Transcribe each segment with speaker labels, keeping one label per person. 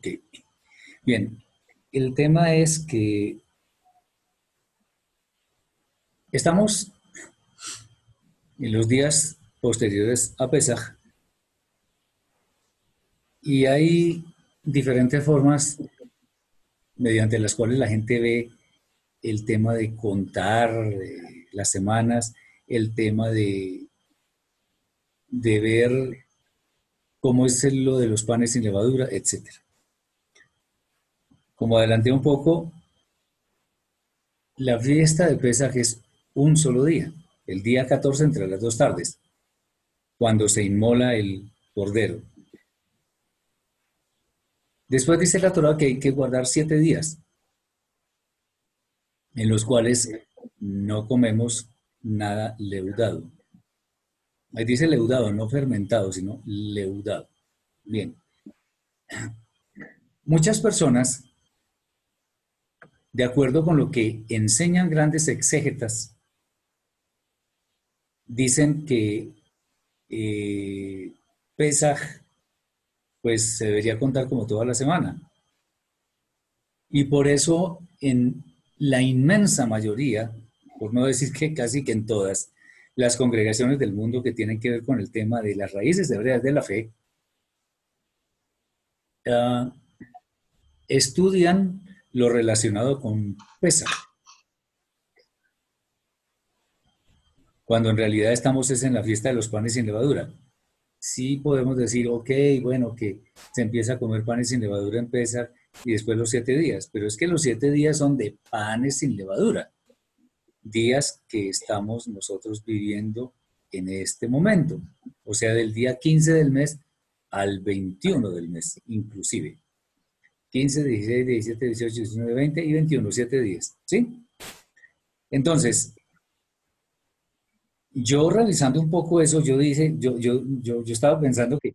Speaker 1: Ok. Bien, el tema es que estamos en los días posteriores a Pesaj y hay diferentes formas mediante las cuales la gente ve el tema de contar las semanas, el tema de, de ver cómo es lo de los panes sin levadura, etc. Como adelanté un poco, la fiesta de Pesaj es un solo día, el día 14 entre las dos tardes, cuando se inmola el cordero. Después dice la Torah que hay que guardar siete días, en los cuales no comemos nada leudado. Ahí dice leudado, no fermentado, sino leudado. Bien. Muchas personas, de acuerdo con lo que enseñan grandes exégetas, dicen que eh, Pesaj pues se debería contar como toda la semana. Y por eso en la inmensa mayoría, por no decir que casi que en todas, las congregaciones del mundo que tienen que ver con el tema de las raíces hebreas de la fe, ah, estudian lo relacionado con pesa. Cuando en realidad estamos es en la fiesta de los panes sin levadura sí podemos decir, ok, bueno, que se empieza a comer panes sin levadura en Pesach y después los siete días, pero es que los siete días son de panes sin levadura, días que estamos nosotros viviendo en este momento, o sea, del día 15 del mes al 21 del mes, inclusive. 15, 16, 17, 18, 19, 20 y 21, siete días, ¿sí? Entonces, yo realizando un poco eso, yo dije, yo, yo, yo, yo estaba pensando que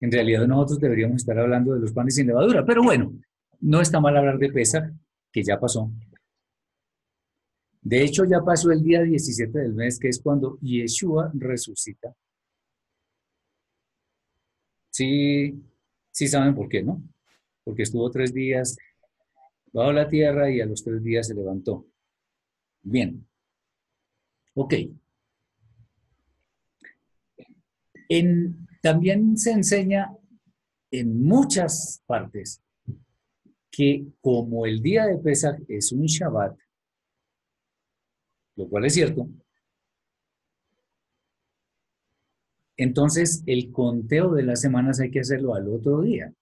Speaker 1: en realidad nosotros deberíamos estar hablando de los panes sin levadura, pero bueno, no está mal hablar de pesa, que ya pasó. De hecho, ya pasó el día 17 del mes, que es cuando Yeshua resucita. Sí, sí saben por qué, ¿no? Porque estuvo tres días bajo la tierra y a los tres días se levantó. Bien. Ok. también se enseña en muchas partes que como el día de Pesach es un Shabbat, lo cual es cierto, entonces el conteo de las semanas hay que hacerlo al otro día.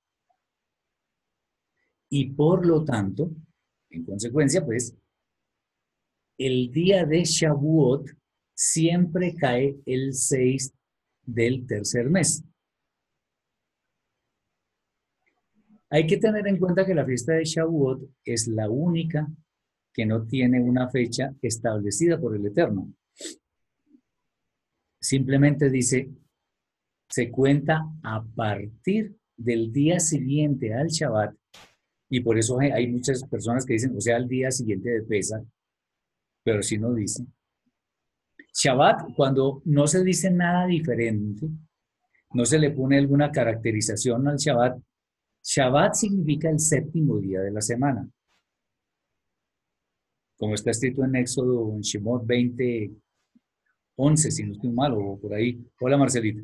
Speaker 1: Y por lo tanto, en consecuencia, pues, el día de Shavuot siempre cae el 6 del tercer mes. Hay que tener en cuenta que la fiesta de Shavuot es la única que no tiene una fecha establecida por el Eterno. Simplemente dice, se cuenta a partir del día siguiente al Shabbat, y por eso hay muchas personas que dicen, o sea, al día siguiente de Pesa, pero si no dice, Shabbat, cuando no se dice nada diferente, no se le pone alguna caracterización al Shabbat, Shabbat significa el séptimo día de la semana. Como está escrito en Éxodo, en Shemot 20, 11, si no estoy mal, o por ahí. Hola, Marcelita.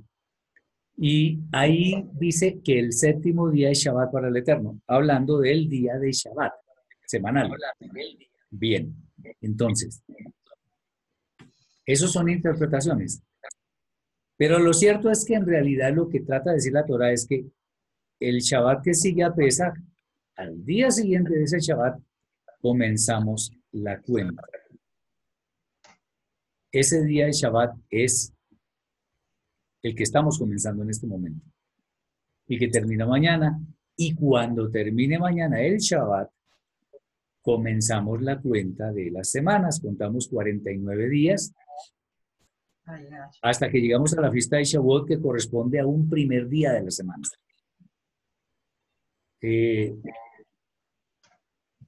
Speaker 1: Y ahí dice que el séptimo día es Shabbat para el Eterno, hablando del día de Shabbat, semanal. Bien, entonces, esas son interpretaciones. Pero lo cierto es que en realidad lo que trata de decir la Torah es que el Shabbat que sigue a Pesach, al día siguiente de ese Shabbat, comenzamos la cuenta. Ese día de Shabbat es el que estamos comenzando en este momento y que termina mañana. Y cuando termine mañana el Shabbat, comenzamos la cuenta de las semanas. Contamos 49 días hasta que llegamos a la fiesta de Shavuot que corresponde a un primer día de la semana. Eh,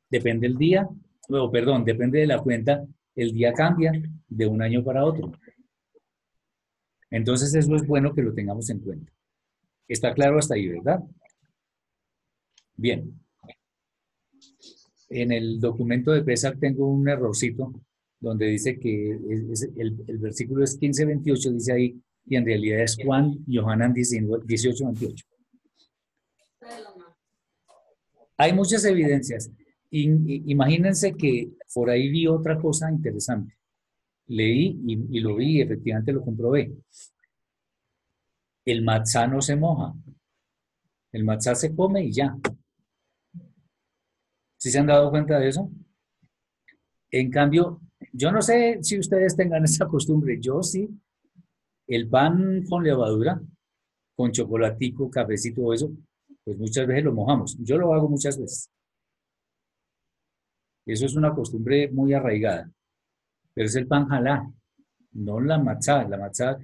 Speaker 1: depende del día, o perdón, depende de la cuenta, el día cambia de un año para otro. Entonces eso es bueno que lo tengamos en cuenta. Está claro hasta ahí, ¿verdad? Bien. En el documento de PESAC tengo un errorcito donde dice que el, versículo es 15-28, dice ahí, y en realidad es Juan Johanan 18-28. Hay muchas evidencias. imagínense que por ahí vi otra cosa interesante. Leí y, lo vi efectivamente lo comprobé. El matzá no se moja. El matzá se come y ya. ¿Sí se han dado cuenta de eso? En cambio, yo no sé si ustedes tengan esa costumbre, yo sí. El pan con levadura, con chocolatico, cafecito, eso, pues muchas veces lo mojamos. Yo lo hago muchas veces. Eso es una costumbre muy arraigada. Pero es el pan jalá, no la matzá. La matzá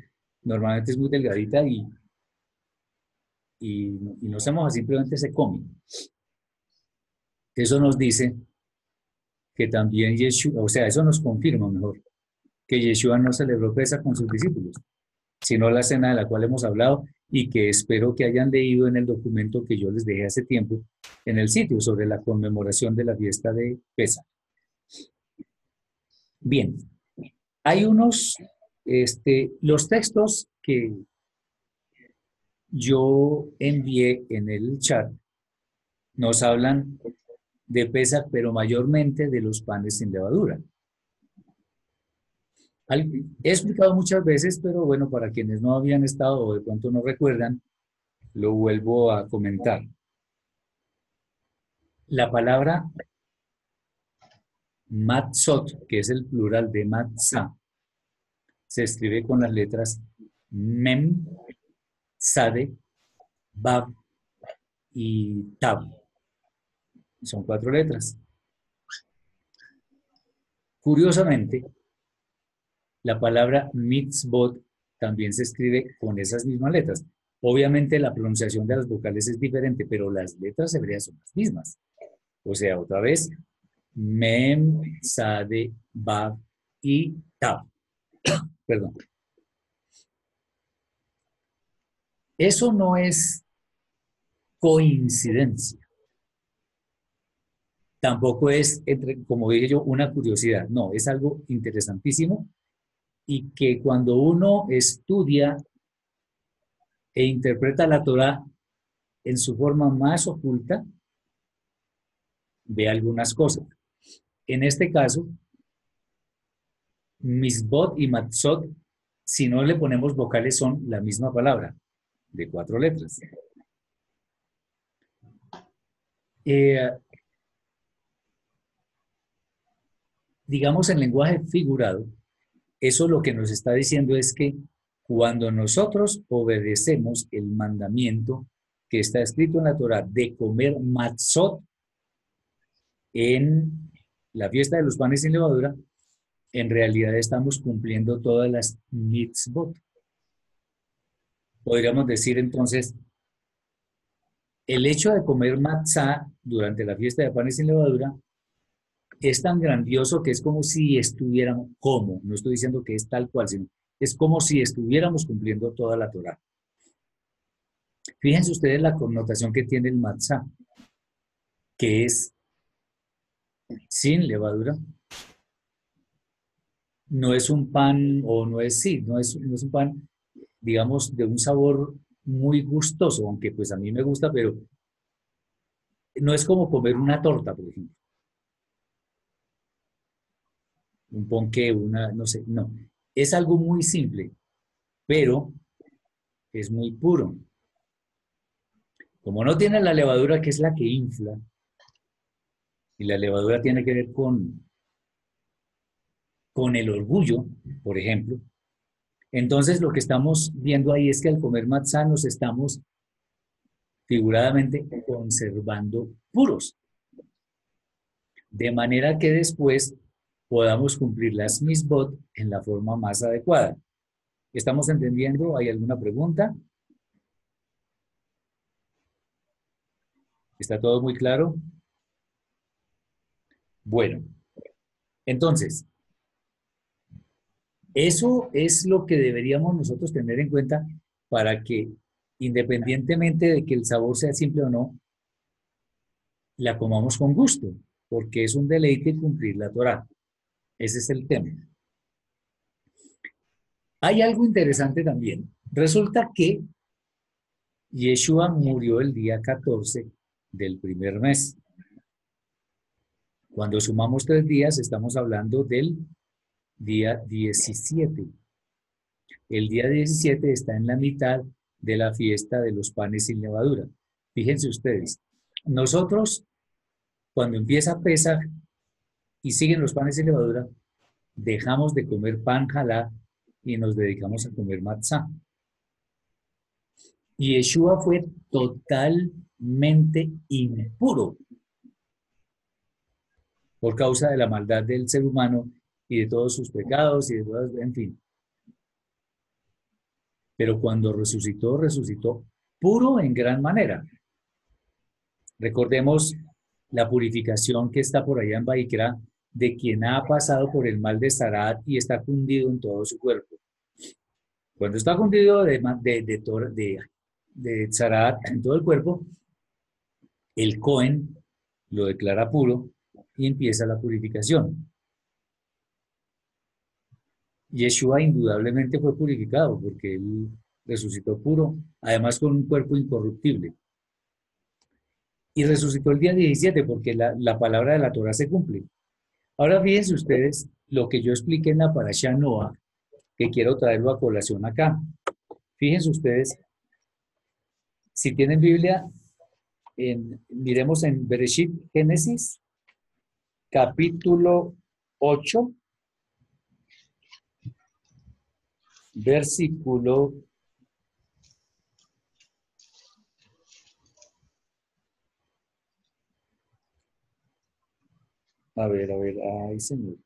Speaker 1: normalmente es muy delgadita y, y, no se moja, simplemente se come. Eso nos dice que también Yeshua, o sea, eso nos confirma mejor, que Yeshua no celebró pesa con sus discípulos, sino la cena de la cual hemos hablado y que espero que hayan leído en el documento que yo les dejé hace tiempo en el sitio sobre la conmemoración de la fiesta de Pesa. Bien, hay unos, este, los textos que yo envié en el chat nos hablan de Pesach, pero mayormente de los panes sin levadura. He explicado muchas veces, pero bueno, para quienes no habían estado o de pronto no recuerdan, lo vuelvo a comentar. La palabra matzot, que es el plural de matzah, se escribe con las letras mem, sade, bab y tab. Son cuatro letras. Curiosamente, la palabra mitzvot también se escribe con esas mismas letras. Obviamente la pronunciación de las vocales es diferente, pero las letras hebreas son las mismas. O sea, otra vez, mem, sade, bab y tab. Perdón. Eso no es coincidencia. Tampoco es, como dije yo, una curiosidad. No, es algo interesantísimo y que cuando uno estudia e interpreta la Torah en su forma más oculta, ve algunas cosas. En este caso, misbot y matzot, si no le ponemos vocales, son la misma palabra, de cuatro letras. Eh, digamos en lenguaje figurado, eso lo que nos está diciendo es que cuando nosotros obedecemos el mandamiento que está escrito en la Torah de comer matzot en la fiesta de los panes sin levadura, en realidad estamos cumpliendo todas las mitzvot. Podríamos decir entonces, el hecho de comer matzah durante la fiesta de panes sin levadura es tan grandioso que es como si estuviéramos, como, no estoy diciendo que es tal cual, sino es como si estuviéramos cumpliendo toda la Torah. Fíjense ustedes la connotación que tiene el matzah, que es sin levadura. No es un pan, o no es, sí, no es, no es un pan, digamos, de un sabor muy gustoso, aunque pues a mí me gusta, pero no es como comer una torta, por ejemplo. un ponqué, una, no sé, no. Es algo muy simple, pero es muy puro. Como no tiene la levadura que es la que infla, y la levadura tiene que ver con, con el orgullo, por ejemplo, entonces lo que estamos viendo ahí es que al comer matzá nos estamos figuradamente conservando puros. De manera que después podamos cumplir las misbot en la forma más adecuada. ¿Estamos entendiendo? ¿Hay alguna pregunta? ¿Está todo muy claro? Bueno, entonces, eso es lo que deberíamos nosotros tener en cuenta para que, independientemente de que el sabor sea simple o no, la comamos con gusto, porque es un deleite cumplir la Torah. Ese es el tema. Hay algo interesante también. Resulta que Yeshua murió el día 14 del primer mes. Cuando sumamos tres días, estamos hablando del día 17. El día 17 está en la mitad de la fiesta de los panes sin levadura. Fíjense ustedes, nosotros, cuando empieza Pesach y siguen los panes sin levadura, dejamos de comer pan jalá y nos dedicamos a comer matzá. Y Yeshua fue totalmente impuro por causa de la maldad del ser humano y de todos sus pecados y de todas, en fin. Pero cuando resucitó, resucitó puro en gran manera. Recordemos la purificación que está por allá en Baikra de quien ha pasado por el mal de Sarat y está fundido en todo su cuerpo. Cuando está fundido de, de, de, de, Sarat en todo el cuerpo, el Cohen lo declara puro y empieza la purificación. Yeshua indudablemente fue purificado porque él resucitó puro, además con un cuerpo incorruptible. Y resucitó el día 17 porque la, palabra de la Torah se cumple. Ahora fíjense ustedes lo que yo expliqué en la Parashá Noah, que quiero traerlo a colación acá. Fíjense ustedes, si tienen Biblia, miremos en Bereshit Génesis, capítulo 8, versículo A ver, a ver, ay, señor.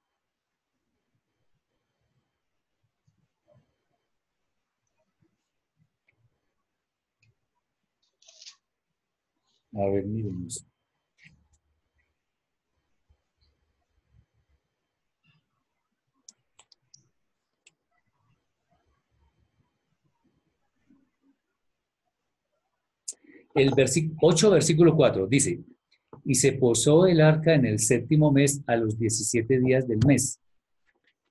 Speaker 1: A ver. El versículo 8, versículo 4, dice, y se posó el arca en el séptimo mes a los 17 días del mes,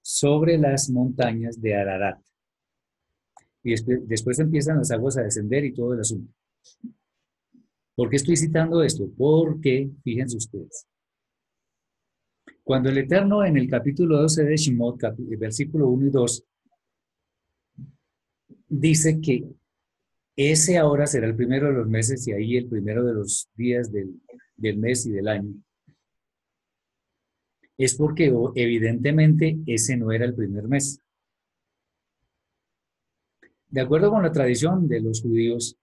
Speaker 1: sobre las montañas de Ararat. Y después, empiezan las aguas a descender y todo el asunto. ¿Por qué estoy citando esto? Porque, fíjense ustedes, cuando el Eterno en el capítulo 12 de Shemot, versículo 1 y 2, dice que ese ahora será el primero de los meses y ahí el primero de los días del, mes y del año. Es porque evidentemente ese no era el primer mes. De acuerdo con la tradición de los judíos,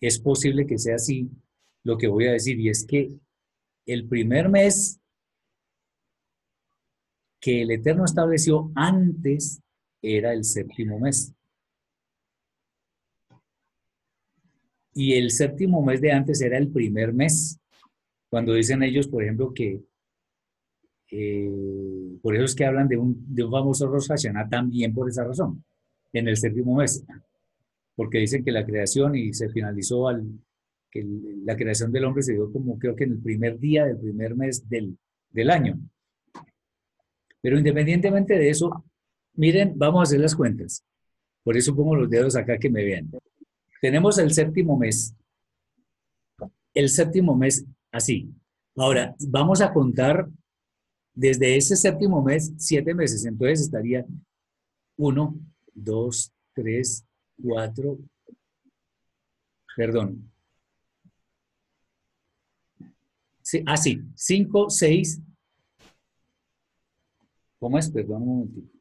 Speaker 1: es posible que sea así lo que voy a decir, y es que el primer mes que el Eterno estableció antes era el séptimo mes. Y el séptimo mes de antes era el primer mes. Cuando dicen ellos, por ejemplo, que eh, por eso es que hablan de un, de un famoso Rosh Hashanah también por esa razón, en el séptimo mes. Porque dicen que la creación y se finalizó al, que la creación del hombre se dio como creo que en el primer día del primer mes del, del año. Pero independientemente de eso, miren, vamos a hacer las cuentas. Por eso pongo los dedos acá que me vean. Tenemos el séptimo mes. El séptimo mes así. Ahora, vamos a contar desde ese séptimo mes siete meses. Entonces estaría uno, dos, tres, cuatro, perdón. Sí, así, ah, cinco, seis. ¿Cómo es? Perdón un momentito.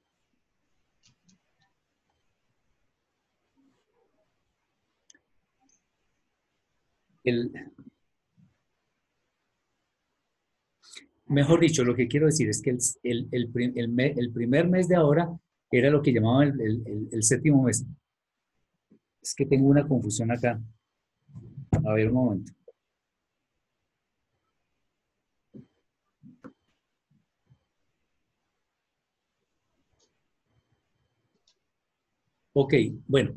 Speaker 1: Mejor dicho, lo que quiero decir es que el, primer mes de ahora era lo que llamaban el, séptimo mes. Es que tengo una confusión acá. A ver un momento. Ok, bueno,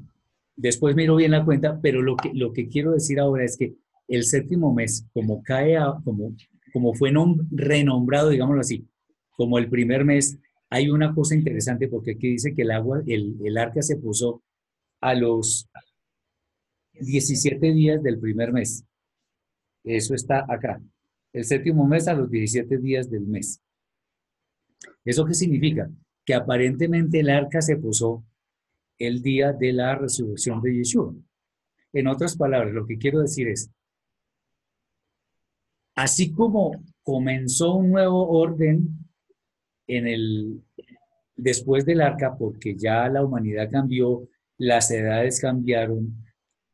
Speaker 1: después miro bien la cuenta, pero lo que, lo que quiero decir ahora es que el séptimo mes, como cae, como, como fue renombrado, digámoslo así, como el primer mes, hay una cosa interesante porque aquí dice que el agua, el, el arca se puso a los 17 días del primer mes. Eso está acá. El séptimo mes a los 17 días del mes. ¿Eso qué significa? Que aparentemente el arca se puso el día de la resurrección de Yeshua. En otras palabras, lo que quiero decir es, así como comenzó un nuevo orden en el después del arca, porque ya la humanidad cambió, las edades cambiaron,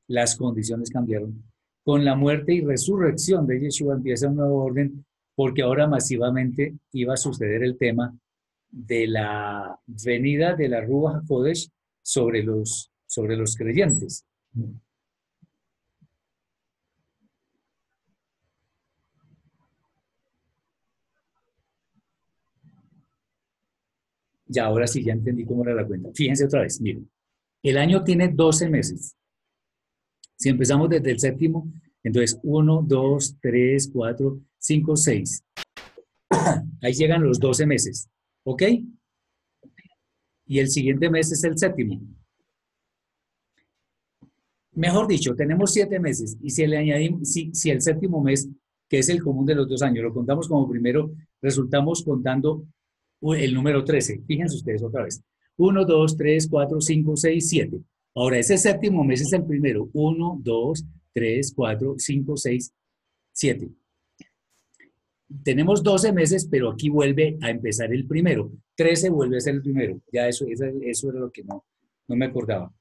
Speaker 1: las condiciones cambiaron. Con la muerte y resurrección de Yeshua empieza un nuevo orden, porque ahora masivamente iba a suceder el tema de la venida de la Rúa Kodesh sobre los, sobre los creyentes. Ya, ahora sí, ya entendí cómo era la cuenta. Fíjense otra vez, miren. El año tiene 12 meses. Si empezamos desde el séptimo, entonces 1, 2, 3, 4, 5, 6. Ahí llegan los 12 meses. ¿Ok? Y el siguiente mes es el séptimo. Mejor dicho, tenemos siete meses y si le añadimos, si, si el séptimo mes, que es el común de los dos años, lo contamos como primero, resultamos contando el número 13. Fíjense ustedes otra vez. 1, 2, 3, 4, 5, 6, 7. Ahora, ese séptimo mes es el primero. 1, 2, 3, 4, 5, 6, 7. Tenemos 12 meses, pero aquí vuelve a empezar el primero. 13 vuelve a ser el primero. Ya eso, eso, era lo que no, no me acordaba.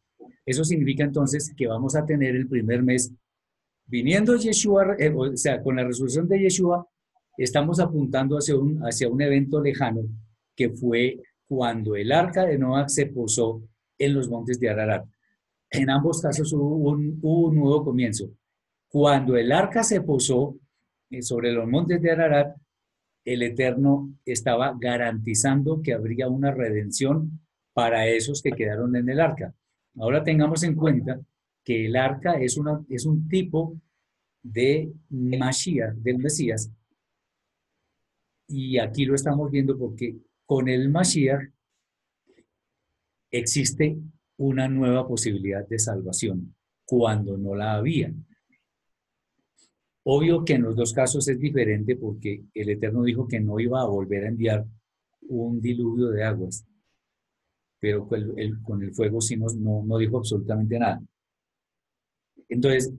Speaker 1: Eso significa entonces que vamos a tener el primer mes viniendo Yeshua, eh, o sea, con la resolución de Yeshua, estamos apuntando hacia un, hacia un evento lejano que fue cuando el arca de Noah se posó en los montes de Ararat. En ambos casos hubo un, nuevo comienzo. Cuando el arca se posó eh, sobre los montes de Ararat, el Eterno estaba garantizando que habría una redención para esos que quedaron en el arca. Ahora tengamos en cuenta que el arca es, una, es un tipo de Mashiach, del Mesías, y aquí lo estamos viendo porque con el Mashiach existe una nueva posibilidad de salvación cuando no la había. Obvio que en los dos casos es diferente porque el Eterno dijo que no iba a volver a enviar un diluvio de aguas, pero con el, fuego sí no, no dijo absolutamente nada. Entonces,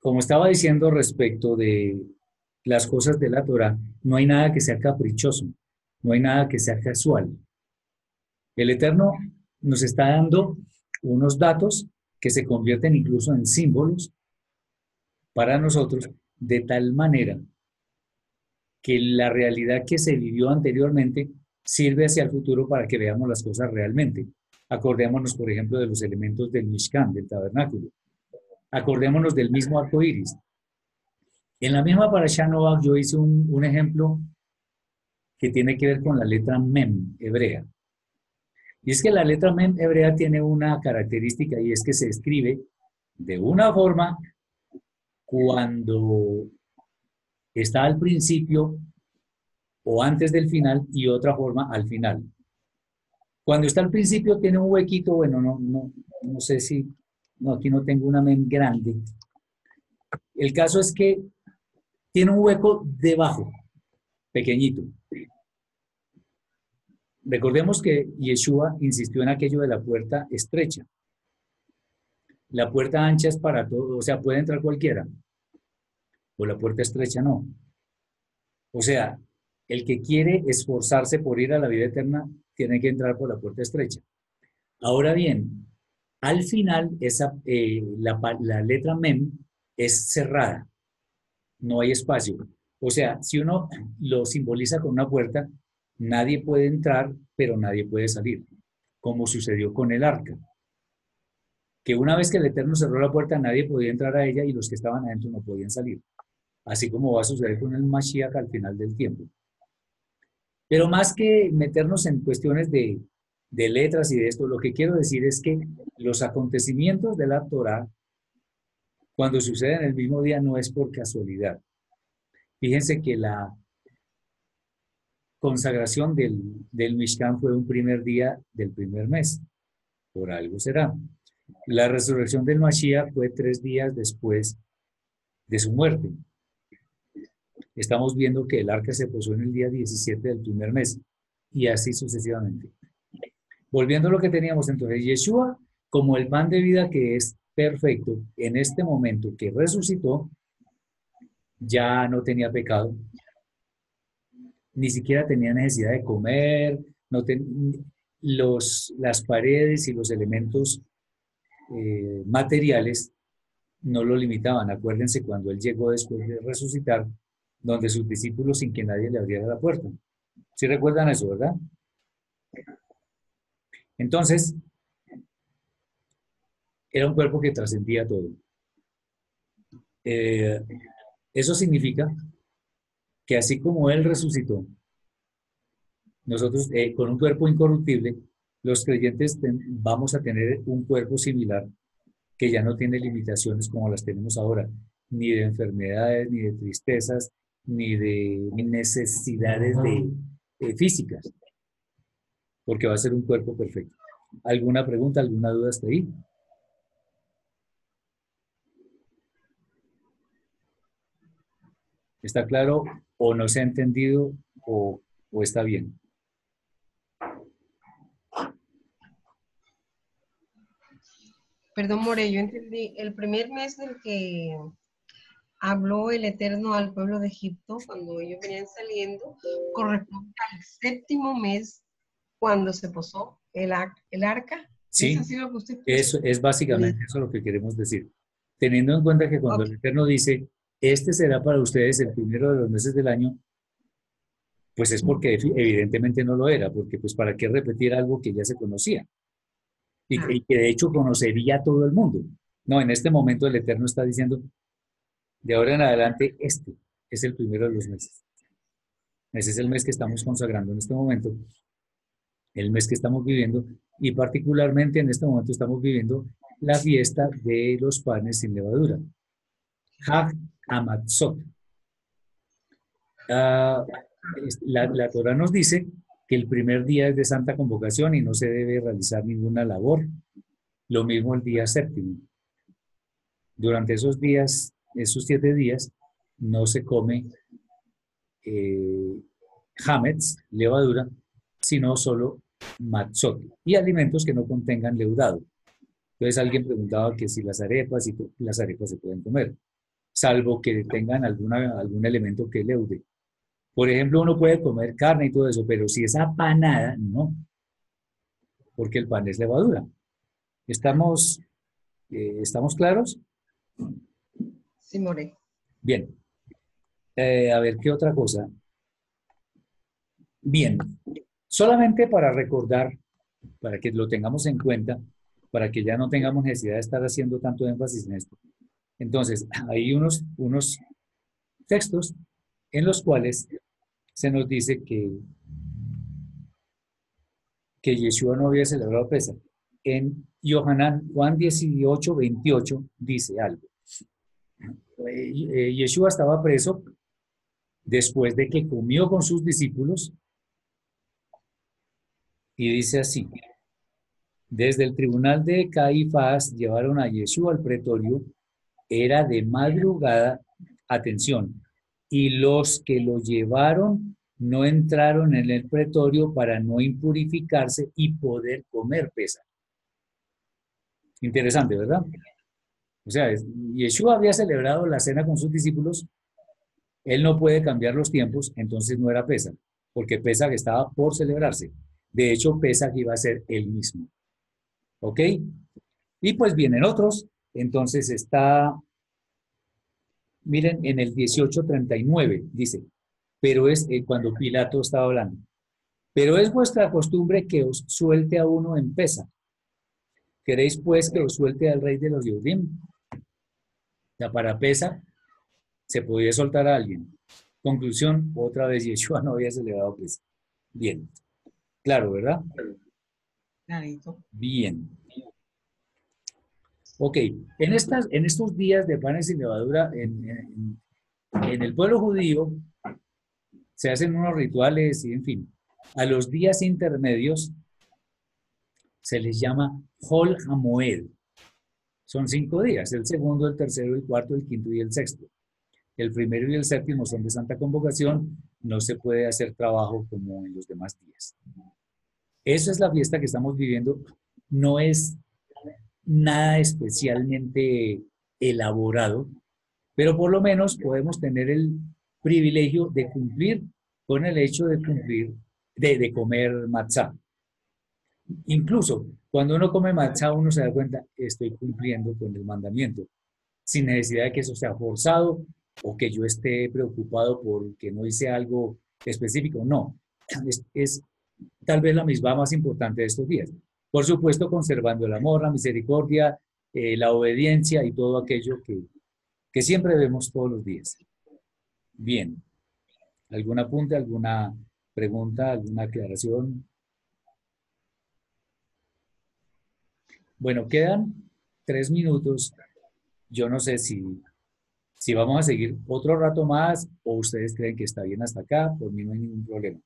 Speaker 1: como estaba diciendo respecto de las cosas de la Torah, no hay nada que sea caprichoso, no hay nada que sea casual. El Eterno nos está dando unos datos que se convierten incluso en símbolos para nosotros de tal manera que la realidad que se vivió anteriormente sirve hacia el futuro para que veamos las cosas realmente. Acordémonos, por ejemplo, de los elementos del Mishkan, del tabernáculo. Acordémonos del mismo arco iris. En la misma Parashá yo hice un, ejemplo que tiene que ver con la letra Mem hebrea. Y es que la letra Mem hebrea tiene una característica y es que se escribe de una forma cuando está al principio o antes del final y otra forma al final. Cuando está al principio tiene un huequito, bueno, no, no, no sé si, no, aquí no tengo una mem grande. El caso es que tiene un hueco debajo, pequeñito. Recordemos que Yeshua insistió en aquello de la puerta estrecha. La puerta ancha es para todo, o sea, puede entrar cualquiera. O la puerta estrecha no. O sea, el que quiere esforzarse por ir a la vida eterna tiene que entrar por la puerta estrecha. Ahora bien, al final esa, eh, la, la letra mem es cerrada no hay espacio. O sea, si uno lo simboliza con una puerta, nadie puede entrar, pero nadie puede salir, como sucedió con el arca. Que una vez que el Eterno cerró la puerta, nadie podía entrar a ella y los que estaban adentro no podían salir. Así como va a suceder con el Mashiach al final del tiempo. Pero más que meternos en cuestiones de, de letras y de esto, lo que quiero decir es que los acontecimientos de la Torah Cuando sucede en el mismo día no es por casualidad. Fíjense que la consagración del, del Mishkan fue un primer día del primer mes. Por algo será. La resurrección del Mashiach fue tres días después de su muerte. Estamos viendo que el arca se posó en el día 17 del primer mes y así sucesivamente. Volviendo a lo que teníamos entonces, Yeshua, como el pan de vida que es perfecto, en este momento que resucitó, ya no tenía pecado, ni siquiera tenía necesidad de comer, no los, las paredes y los elementos eh, materiales no lo limitaban. Acuérdense cuando él llegó después de resucitar, donde sus discípulos sin que nadie le abriera la puerta. ¿Sí recuerdan eso, verdad? Entonces, era un cuerpo que trascendía todo. Eh, eso significa que así como Él resucitó, nosotros eh, con un cuerpo incorruptible, los creyentes vamos a tener un cuerpo similar que ya no tiene limitaciones como las tenemos ahora, ni de enfermedades, ni de tristezas, ni de necesidades de, físicas, porque va a ser un cuerpo perfecto. ¿Alguna pregunta, alguna duda hasta ahí? ¿Está claro o no se ha entendido o, o está bien?
Speaker 2: Perdón, More, yo entendí. El primer mes del que habló el Eterno al pueblo de Egipto, cuando ellos venían saliendo, corresponde al séptimo mes cuando se posó el, el arca.
Speaker 1: Sí, ¿Eso, es básicamente eso lo que queremos decir. Teniendo en cuenta que cuando el Eterno dice, este será para ustedes el primero de los meses del año, pues es porque evidentemente no lo era, porque pues para qué repetir algo que ya se conocía. Y, que de hecho conocería todo el mundo. No, en este momento el Eterno está diciendo, de ahora en adelante, este es el primero de los meses. Ese es el mes que estamos consagrando en este momento, el mes que estamos viviendo, y particularmente en este momento estamos viviendo la fiesta de los panes sin levadura. Hag Amatzot. Ah, la, la Torah nos dice que el primer día es de santa convocación y no se debe realizar ninguna labor. Lo mismo el día séptimo. Durante esos días, esos siete días, no se come eh, hametz, levadura, sino solo matzot y alimentos que no contengan leudado. Entonces alguien preguntaba que si las arepas y las arepas se pueden comer, salvo que tengan alguna, algún elemento que leude. Por ejemplo, uno puede comer carne y todo eso, pero si es apanada, no, porque el pan es levadura. ¿Estamos, eh, ¿estamos claros?
Speaker 2: Sí, More.
Speaker 1: Bien. Eh, a ver, ¿qué otra cosa? Bien, solamente para recordar, para que lo tengamos en cuenta, para que ya no tengamos necesidad de estar haciendo tanto énfasis en esto. Entonces, hay unos, unos textos en los cuales se nos dice que, que Yeshua no había celebrado Pesach. En Yohanan, Juan 18, 28, dice algo. Eh, Yeshua estaba preso después de que comió con sus discípulos y dice así, desde el tribunal de Caifás llevaron a Yeshua al pretorio, era de madrugada, atención, y los que lo llevaron no entraron en el pretorio para no impurificarse y poder comer pesa. Interesante, ¿verdad? O sea, Yeshua había celebrado la cena con sus discípulos, él no puede cambiar los tiempos, entonces no era pesa, porque pesa que estaba por celebrarse. De hecho, pesa que iba a ser él mismo. ¿Ok? Y pues vienen otros, entonces está Miren, en el 1839 dice, pero es eh, cuando Pilato estaba hablando, pero es vuestra costumbre que os suelte a uno en pesa. ¿Queréis pues que os suelte al rey de los Yehudim? Ya para pesa se podía soltar a alguien. Conclusión, otra vez Yeshua no había celebrado pesa. Bien. Claro, ¿verdad?
Speaker 2: Clarito.
Speaker 1: Bien. Ok, en, estas, en estos días de panes sin levadura, en, en el pueblo judío, se hacen unos rituales y en fin. A los días intermedios se les llama Hol Hamoed. Son cinco días, el segundo, el tercero, el cuarto, el quinto y el sexto. El primero y el séptimo son de santa convocación, no se puede hacer trabajo como en los demás días. Esa es la fiesta que estamos viviendo, no es nada especialmente elaborado, pero por lo menos podemos tener el privilegio de cumplir con el hecho de cumplir, de, comer matzá. Incluso cuando uno come matzá, uno se da cuenta, estoy cumpliendo con el mandamiento, sin necesidad de que eso sea forzado o que yo esté preocupado porque no hice algo específico. No, es, tal vez la misma más importante de estos días. Por supuesto, conservando el amor, la misericordia, eh, la obediencia y todo aquello que, que siempre vemos todos los días. Bien. ¿Algún apunte, alguna pregunta, alguna aclaración? Bueno, quedan tres minutos. Yo no sé si, si vamos a seguir otro rato más o ustedes creen que está bien hasta acá. Por mí no hay ningún problema.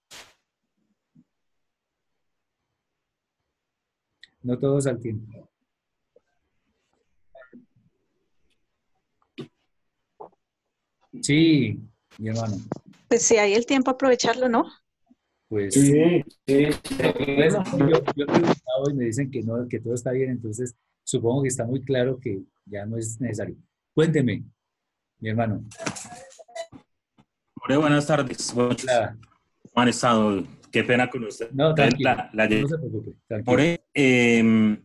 Speaker 1: No todos al tiempo. Sí, mi hermano.
Speaker 3: Pues si hay el tiempo, aprovecharlo, ¿no?
Speaker 1: Pues sí, sí. Bueno, yo, yo y me dicen que, no, que todo está bien, entonces supongo que está muy claro que ya no es necesario. Cuénteme, mi hermano.
Speaker 4: buenas tardes. Hola. ¿Cómo han estado? Qué pena con usted.
Speaker 1: No, tranquilo. no se preocupe.
Speaker 4: Em,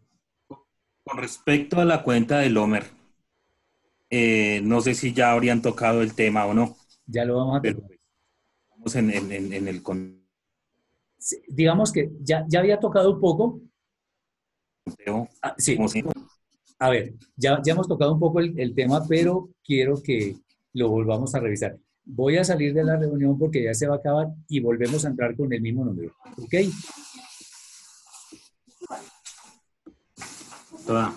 Speaker 4: con respecto a la cuenta del Homer, eh, no sé si ya habrían tocado el tema o no.
Speaker 1: Ya lo vamos a
Speaker 4: ver. Vamos en, el...
Speaker 1: digamos que ya, ya había tocado un poco. Ah, sí. A ver, ya, ya hemos tocado un poco el, tema, pero quiero que lo volvamos a revisar. Voy a salir de la reunión porque ya se va a acabar y volvemos a entrar con el mismo número. ¿Ok? Toda.